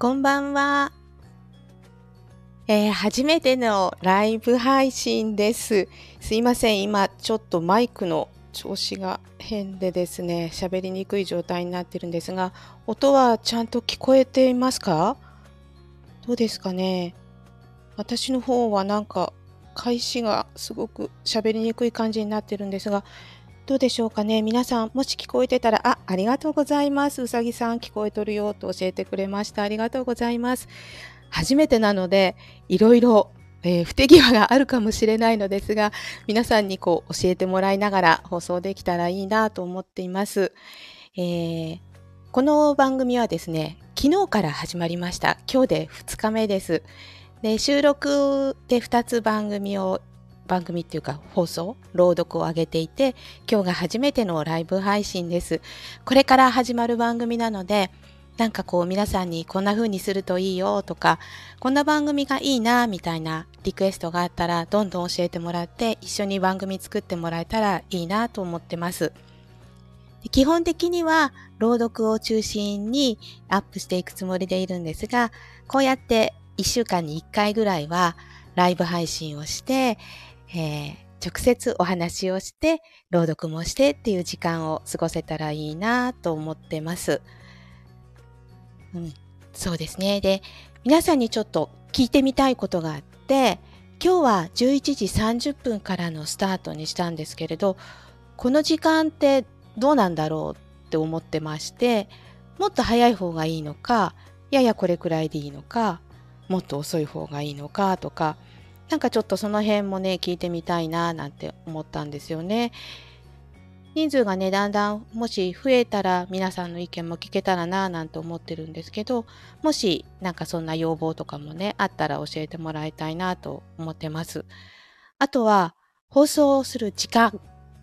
こんばんは。えー、初めてのライブ配信です。すいません、今ちょっとマイクの調子が変でですね、喋りにくい状態になってるんですが、音はちゃんと聞こえていますか？どうですかね？私の方はなんか開始がすごく喋りにくい感じになってるんですが、どうでしょうかね？皆さん、もし聞こえてたら、あ、ありがとうございます。うさぎさん聞こえとるよと教えてくれました。ありがとうございます。初めてなので、いろいろ、えー、不手際があるかもしれないのですが、皆さんにこう教えてもらいながら放送できたらいいなと思っています。えー、この番組はですね、昨日から始まりました。今日で2日目です。で収録で2つ番組を番組っていうか放送朗読を上げていて今日が初めてのライブ配信です。これから始まる番組なのでなんかこう皆さんにこんな風にするといいよとかこんな番組がいいなみたいなリクエストがあったらどんどん教えてもらって一緒に番組作ってもらえたらいいなと思ってます。基本的には朗読を中心にアップしていくつもりでいるんですがこうやって1週間に1回ぐらいはライブ配信をしてえー、直接お話をして、朗読もしてっていう時間を過ごせたらいいなと思ってます。うん、そうですね。で、皆さんにちょっと聞いてみたいことがあって、今日は11時30分からのスタートにしたんですけれど、この時間ってどうなんだろうって思ってまして、もっと早い方がいいのか、ややこれくらいでいいのか、もっと遅い方がいいのかとか、なんかちょっとその辺もね聞いてみたいななんて思ったんですよね。人数がねだんだんもし増えたら皆さんの意見も聞けたらななんて思ってるんですけどもしなんかそんな要望とかもねあったら教えてもらいたいなと思ってます。あとは放送する時間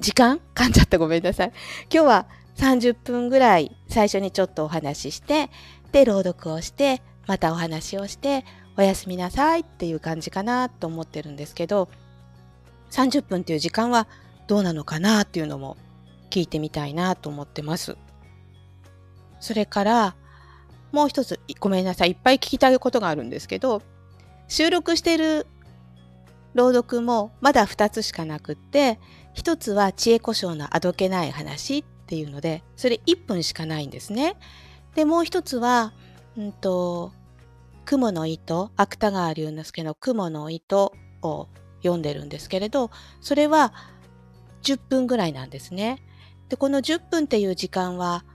時間？噛んじゃったごめんなさい。今日は30分ぐらい最初にちょっとお話ししてで朗読をしてまたお話をしておやすみなさいっていう感じかなと思ってるんですけど30分っていう時間はどうなのかなっていうのも聞いてみたいなと思ってます。それからもう一つごめんなさいいっぱい聞きたいことがあるんですけど収録してる朗読もまだ2つしかなくって1つは知恵故障のあどけない話っていうのでそれ1分しかないんですね。でもう1つは、うんと雲の糸芥川龍之介の雲の糸を読んでるんですけれどそれは10分ぐらいなんですね。でこの10分っていう時間は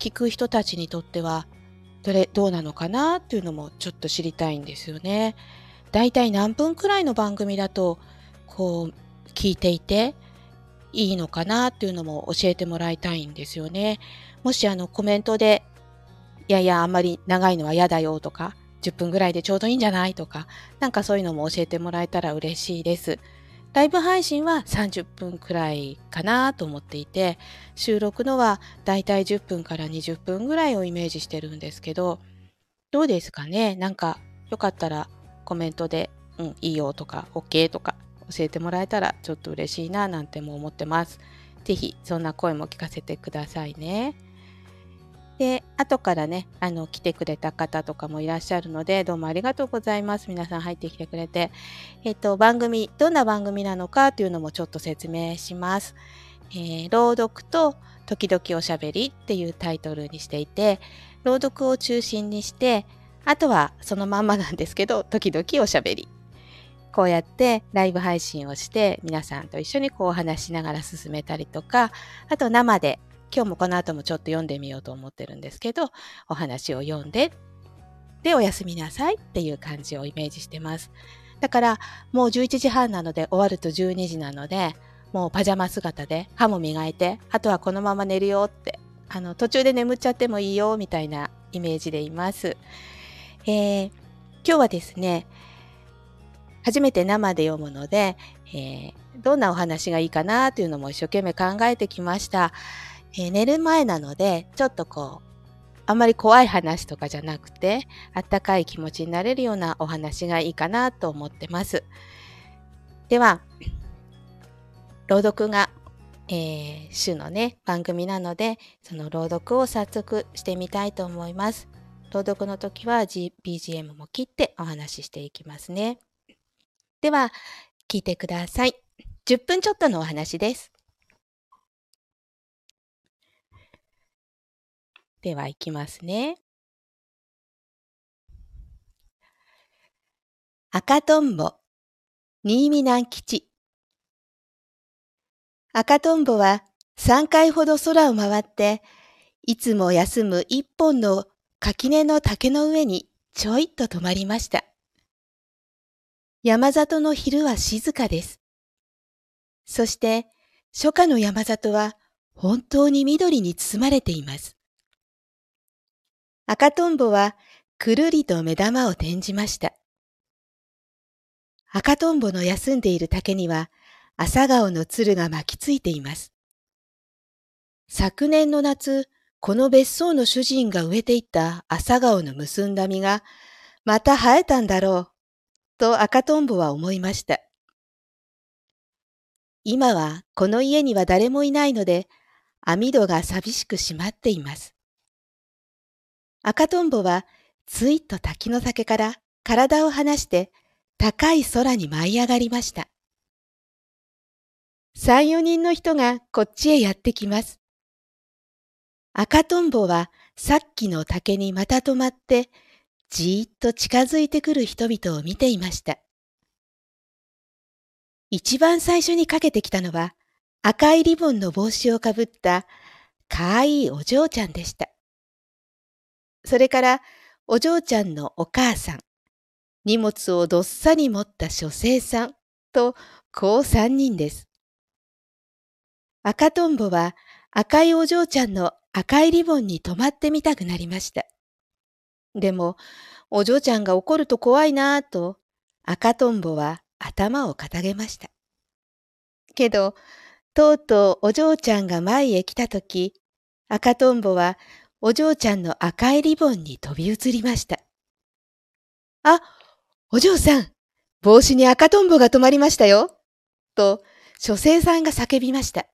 聞く人たちにとってはどれどうなのかなっていうのもちょっと知りたいんですよね。だいたい何分くらいの番組だとこう聞いていていいのかなっていうのも教えてもらいたいんですよね。もしあのコメントでいやいや、あんまり長いのは嫌だよとか、10分ぐらいでちょうどいいんじゃないとか、なんかそういうのも教えてもらえたら嬉しいです。ライブ配信は30分くらいかなと思っていて、収録のはだいたい10分から20分ぐらいをイメージしてるんですけど、どうですかね？なんかよかったらコメントで、うん、いいよとか、OK とか教えてもらえたらちょっと嬉しいななんても思ってます。ぜひそんな声も聞かせてくださいね。で、後からね、あの、来てくれた方とかもいらっしゃるので、どうもありがとうございます。皆さん入ってきてくれて。えっと、番組、どんな番組なのかというのもちょっと説明します。えー、朗読と時々おしゃべりっていうタイトルにしていて、朗読を中心にして、あとはそのまんまなんですけど、時々おしゃべり。こうやってライブ配信をして皆さんと一緒にこうお話しながら進めたりとか、あと生で今日もこの後もちょっと読んでみようと思ってるんですけど、お話を読んで、で、おやすみなさいっていう感じをイメージしてます。だから、もう11時半なので終わると12時なので、もうパジャマ姿で歯も磨いて、あとはこのまま寝るよって、あの、途中で眠っちゃってもいいよみたいなイメージでいます。えー、今日はですね、初めて生で読むので、えー、どんなお話がいいかなというのも一生懸命考えてきました。えー、寝る前なので、ちょっとこう、あんまり怖い話とかじゃなくて、あったかい気持ちになれるようなお話がいいかなと思ってます。では、朗読が、えー、週のね、番組なので、その朗読を早速してみたいと思います。朗読の時は BGM も切ってお話ししていきますね。では、聞いてください。10分ちょっとのお話です。では、いきますね。赤とんぼ、新見南吉。赤とんぼは3回ほど空を回って、いつも休む一本の垣根の竹の上にちょいっと止まりました。山里の昼は静かです。そして、初夏の山里は本当に緑に包まれています。赤とんぼはくるりと目玉を転じました。赤とんぼの休んでいる竹には朝顔の鶴が巻きついています。昨年の夏、この別荘の主人が植えていた朝顔の結んだ実がまた生えたんだろう、と赤とんぼは思いました。今はこの家には誰もいないので、網戸が寂しく閉まっています。赤とんぼはついと滝の酒から体を離して高い空に舞い上がりました。三、四人の人がこっちへやってきます。赤とんぼはさっきの竹にまた止まって、じーっと近づいてくる人々を見ていました。一番最初にかけてきたのは、赤いリボンの帽子をかぶったかわいいお嬢ちゃんでした。それからお嬢ちゃんのお母さん、荷物をどっさり持った書生さんと、こう三人です。赤とんぼは赤いお嬢ちゃんの赤いリボンに止まってみたくなりました。でも、お嬢ちゃんが怒ると怖いなぁと、赤とんぼは頭をかたげました。けど、とうとうお嬢ちゃんが前へ来たとき、赤とんぼはお嬢ちゃんの赤いリボンに飛び移りました。あ、お嬢さん、帽子に赤とんぼが止まりましたよ。と、書生さんが叫びました。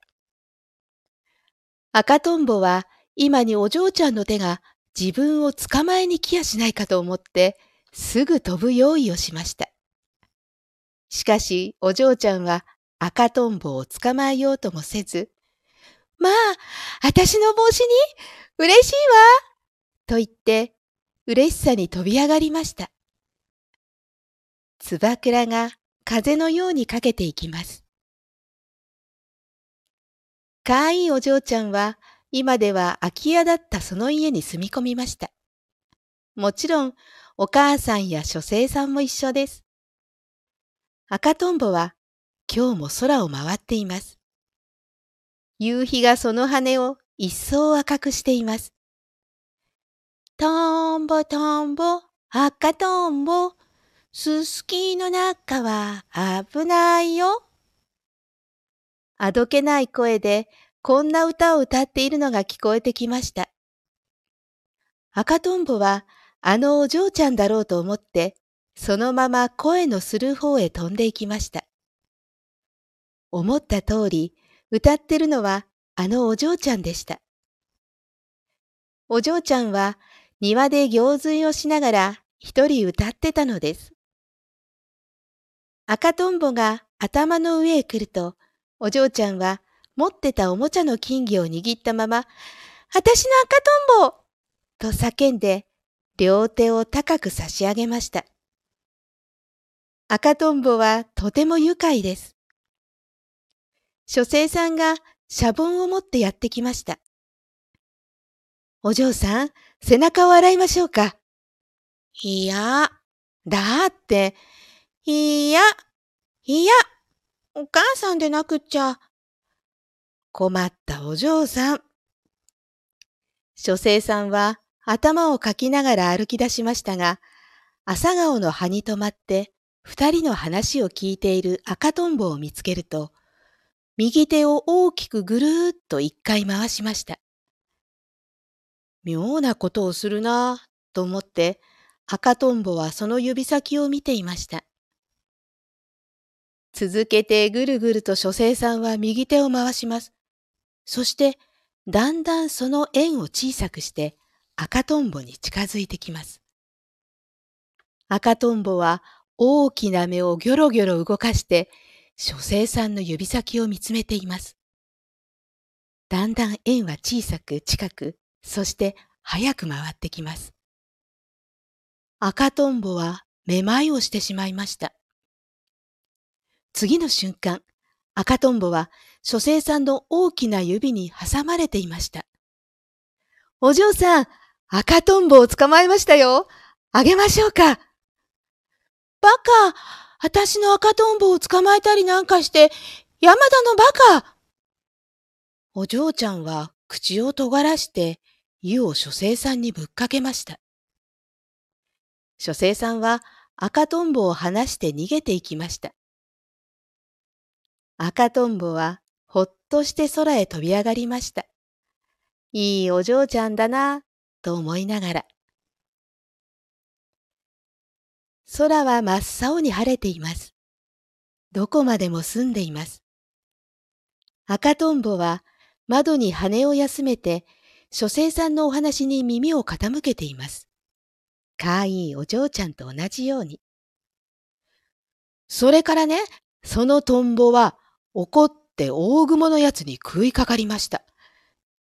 赤とんぼは今にお嬢ちゃんの手が自分を捕まえに来やしないかと思って、すぐ飛ぶ用意をしました。しかし、お嬢ちゃんは赤とんぼを捕まえようともせず、まあ、あたしの帽子に嬉しいわと言って、嬉しさに飛び上がりました。つばくらが風のようにかけていきます。かわいいお嬢ちゃんは今では空き家だったその家に住み込みました。もちろんお母さんや書生さんも一緒です。赤とんぼは今日も空を回っています。夕日がその羽を一層赤くしています。とんぼとんぼ、赤とんぼ、すすきの中は危ないよ。あどけない声でこんな歌を歌っているのが聞こえてきました。赤とんぼはあのお嬢ちゃんだろうと思って、そのまま声のする方へ飛んでいきました。思った通り、歌ってるのはあのお嬢ちゃんでした。お嬢ちゃんは庭で行水をしながら一人歌ってたのです。赤とんぼが頭の上へ来ると、お嬢ちゃんは持ってたおもちゃの金魚を握ったまま、あたしの赤とんぼと叫んで、両手を高く差し上げました。赤とんぼはとても愉快です。書生さんがシャボンを持ってやってきました。お嬢さん、背中を洗いましょうか。いや、だって、いや、いや、お母さんでなくっちゃ。困ったお嬢さん。書生さんは頭をかきながら歩き出しましたが、朝顔の葉に止まって二人の話を聞いている赤とんぼを見つけると、右手を大きくぐるーっと一回回しました。妙なことをするなぁと思って赤とんぼはその指先を見ていました。続けてぐるぐると書生さんは右手を回します。そして、だんだんその円を小さくして、赤とんぼに近づいてきます。赤とんぼは大きな目をギョロギョロ動かして、書生さんの指先を見つめています。だんだん円は小さく近く、そして早く回ってきます。赤とんぼはめまいをしてしまいました。次の瞬間、赤とんぼは書生さんの大きな指に挟まれていました。お嬢さん、赤とんぼを捕まえましたよ。あげましょうか。バカ私の赤とんぼを捕まえたりなんかして、山田のバカお嬢ちゃんは口を尖らして湯を書生さんにぶっかけました。書生さんは赤とんぼを離して逃げていきました。赤とんぼはほっとして空へ飛び上がりました。いいお嬢ちゃんだな、と思いながら。空は真っ青に晴れています。どこまでも澄んでいます。赤とんぼは窓に羽を休めて、書生さんのお話に耳を傾けています。かわいいお嬢ちゃんと同じように。それからね、そのトンボは怒って大雲のやつに食いかかりました。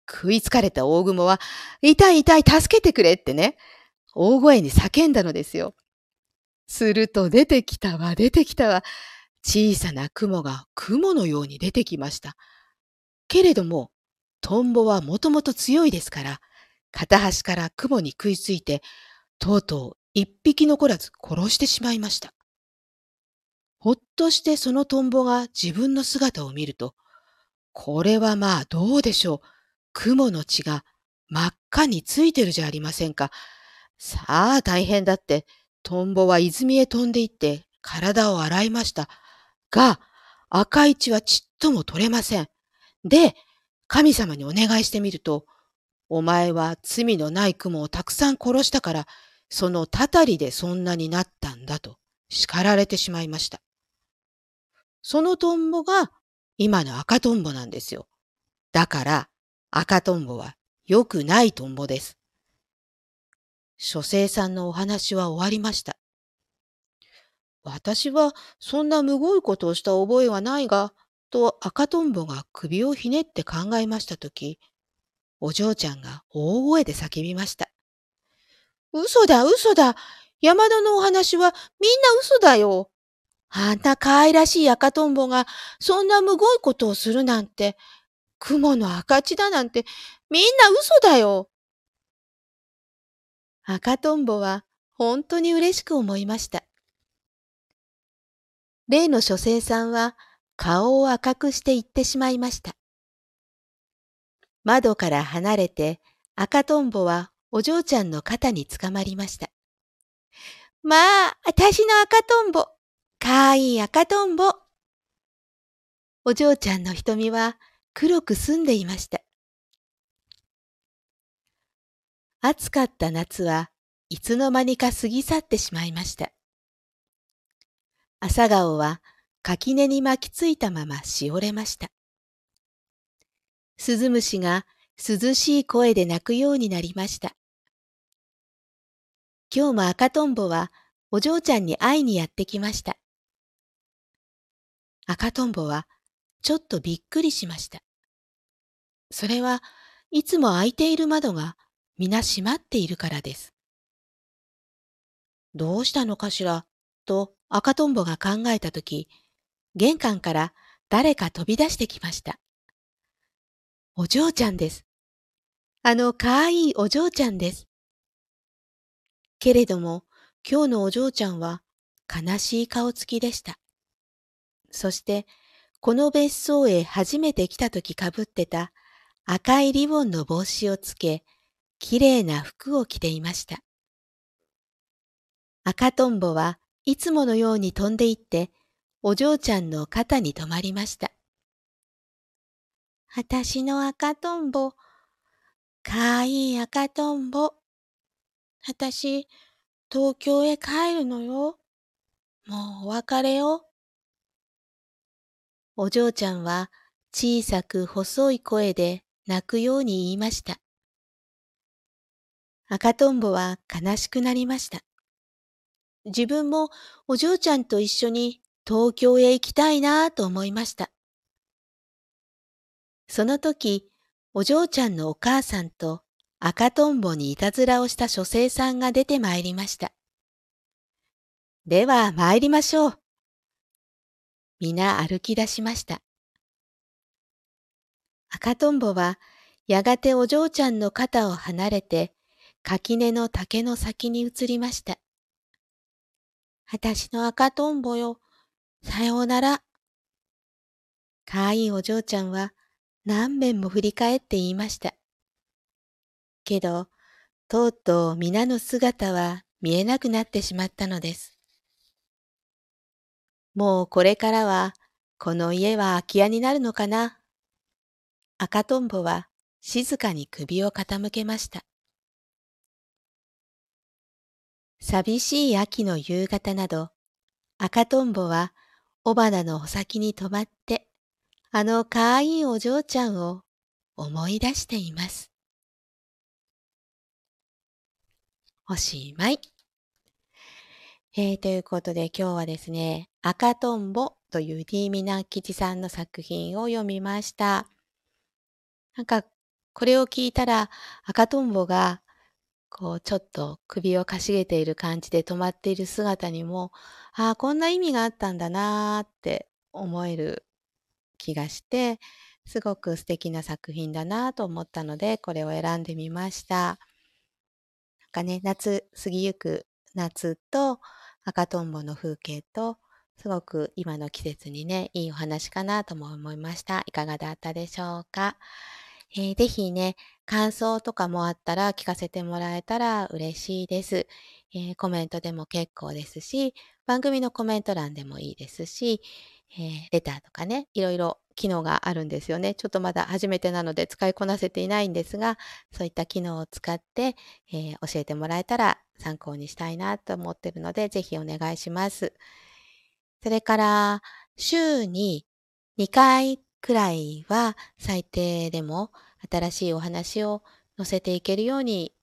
食いつかれた大雲は、痛い痛い助けてくれってね、大声に叫んだのですよ。すると出てきたわ、出てきたわ。小さな雲が雲のように出てきました。けれども、トンボはもともと強いですから、片端から雲に食いついて、とうとう一匹残らず殺してしまいました。ほっとしてそのトンボが自分の姿を見ると、これはまあどうでしょう。雲の血が真っ赤についてるじゃありませんか。さあ大変だって、トンボは泉へ飛んで行って体を洗いました。が、赤い血はちっとも取れません。で、神様にお願いしてみると、お前は罪のない雲をたくさん殺したから、そのたたりでそんなになったんだと叱られてしまいました。そのトンボが今の赤トンボなんですよ。だから赤トンボは良くないトンボです。書生さんのお話は終わりました。私はそんなむごいことをした覚えはないが、と赤とんぼが首をひねって考えましたとき、お嬢ちゃんが大声で叫びました。嘘だ、嘘だ。山田のお話はみんな嘘だよ。あんな可愛らしい赤とんぼがそんなむごいことをするなんて、雲の赤血だなんてみんな嘘だよ。赤とんぼは本当に嬉しく思いました。例の書生さんは顔を赤くして行ってしまいました。窓から離れて赤とんぼはお嬢ちゃんの肩につかまりました。まあ、あたしの赤とんぼ。かわいい赤とんぼ。お嬢ちゃんの瞳は黒く澄んでいました。暑かった夏はいつの間にか過ぎ去ってしまいました。朝顔は垣根に巻きついたまましおれました。鈴虫が涼しい声で鳴くようになりました。今日も赤とんぼはお嬢ちゃんに会いにやってきました。赤とんぼはちょっとびっくりしました。それはいつも開いている窓が皆閉まっているからです。どうしたのかしら？と赤とんぼが考えたとき、玄関から誰か飛び出してきました。お嬢ちゃんです。あのかわいいお嬢ちゃんです。けれども、今日のお嬢ちゃんは悲しい顔つきでした。そして、この別荘へ初めて来た時かぶってた赤いリボンの帽子をつけ、きれいな服を着ていました。赤とんぼはいつものように飛んでいって、お嬢ちゃんの肩に止まりました。あたしの赤とんぼ、かわいい赤とんぼ。あたし、東京へ帰るのよ。もうお別れよ。お嬢ちゃんは小さく細い声で泣くように言いました。赤とんぼは悲しくなりました。自分もお嬢ちゃんと一緒に東京へ行きたいなと思いました。その時、お嬢ちゃんのお母さんと赤とんぼにいたずらをした書生さんが出てまいりました。では参りましょう。皆歩き出しました。赤とんぼはやがてお嬢ちゃんの肩を離れて垣根の竹の先に移りました。あたしの赤とんぼよ、さようなら。かわいいお嬢ちゃんは何遍も振り返って言いました。けど、とうとう皆の姿は見えなくなってしまったのです。もうこれからは、この家は空き家になるのかな。赤とんぼは静かに首を傾けました。寂しい秋の夕方など、赤とんぼは雄花の穂先に止まって、あのかわいいお嬢ちゃんを思い出しています。おしまい。えー、ということで今日はですね、赤とんぼというディーミナ吉さんの作品を読みました。なんか、これを聞いたら赤とんぼがこう、ちょっと首をかしげている感じで止まっている姿にも、ああ、こんな意味があったんだなーって思える気がして、すごく素敵な作品だなと思ったので、これを選んでみました。なんかね、夏、過ぎゆく夏と赤とんぼの風景と、すごく今の季節にね、いいお話かなとも思いました。いかがだったでしょうか？えー、ぜひね、感想とかもあったら聞かせてもらえたら嬉しいです。えー、コメントでも結構ですし、番組のコメント欄でもいいですし、えー、レターとかね、いろいろ機能があるんですよね。ちょっとまだ初めてなので使いこなせていないんですが、そういった機能を使って、えー、教えてもらえたら参考にしたいなと思ってるので、ぜひお願いします。それから、週に2回くらいは最低でも新しいお話を載せていけるように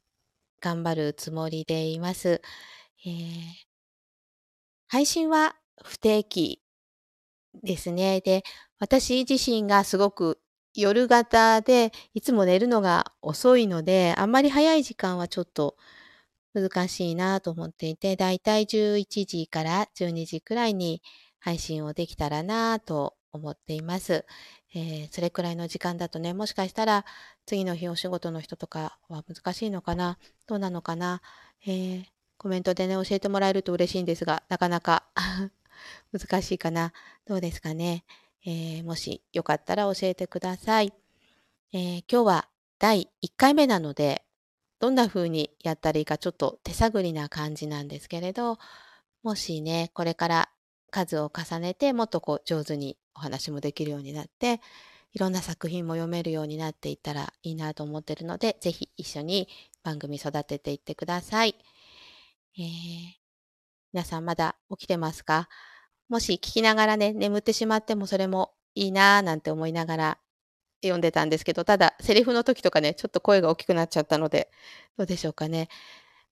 頑張るつもりでいます。えー、配信は不定期ですね。で、私自身がすごく夜型でいつも寝るのが遅いので、あんまり早い時間はちょっと難しいなと思っていて、だいたい11時から12時くらいに配信をできたらなと思っています。えー、それくらいの時間だとね、もしかしたら次の日お仕事の人とかは難しいのかなどうなのかな、えー、コメントでね、教えてもらえると嬉しいんですが、なかなか 難しいかなどうですかね、えー、もしよかったら教えてください。え今日は第1回目なので、どんな風にやったらいいかちょっと手探りな感じなんですけれど、もしね、これから数を重ねてもっとこう上手にお話もできるようになっていろんな作品も読めるようになっていったらいいなと思ってるので是非一緒に番組育てていってください。えー、皆さんまだ起きてますか？もし聞きながらね眠ってしまってもそれもいいなーなんて思いながら読んでたんですけどただセリフの時とかねちょっと声が大きくなっちゃったのでどうでしょうかね。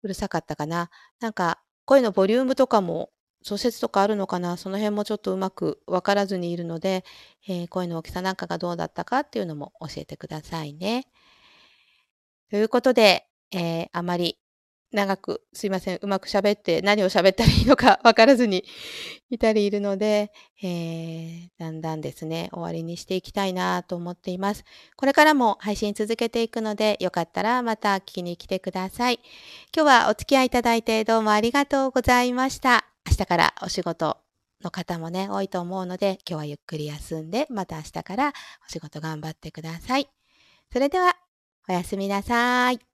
うるさかったかな？なんか声のボリュームとかも小説とかあるのかな？その辺もちょっとうまくわからずにいるので、えー、声の大きさなんかがどうだったかっていうのも教えてくださいね。ということで、えー、あまり長くすいません、うまく喋って何を喋ったらいいのかわからずにいたりいるので、えー、だんだんですね、終わりにしていきたいなと思っています。これからも配信続けていくので、よかったらまた聞きに来てください。今日はお付き合いいただいてどうもありがとうございました。明日からお仕事の方もね、多いと思うので、今日はゆっくり休んで、また明日からお仕事頑張ってください。それでは、おやすみなさい。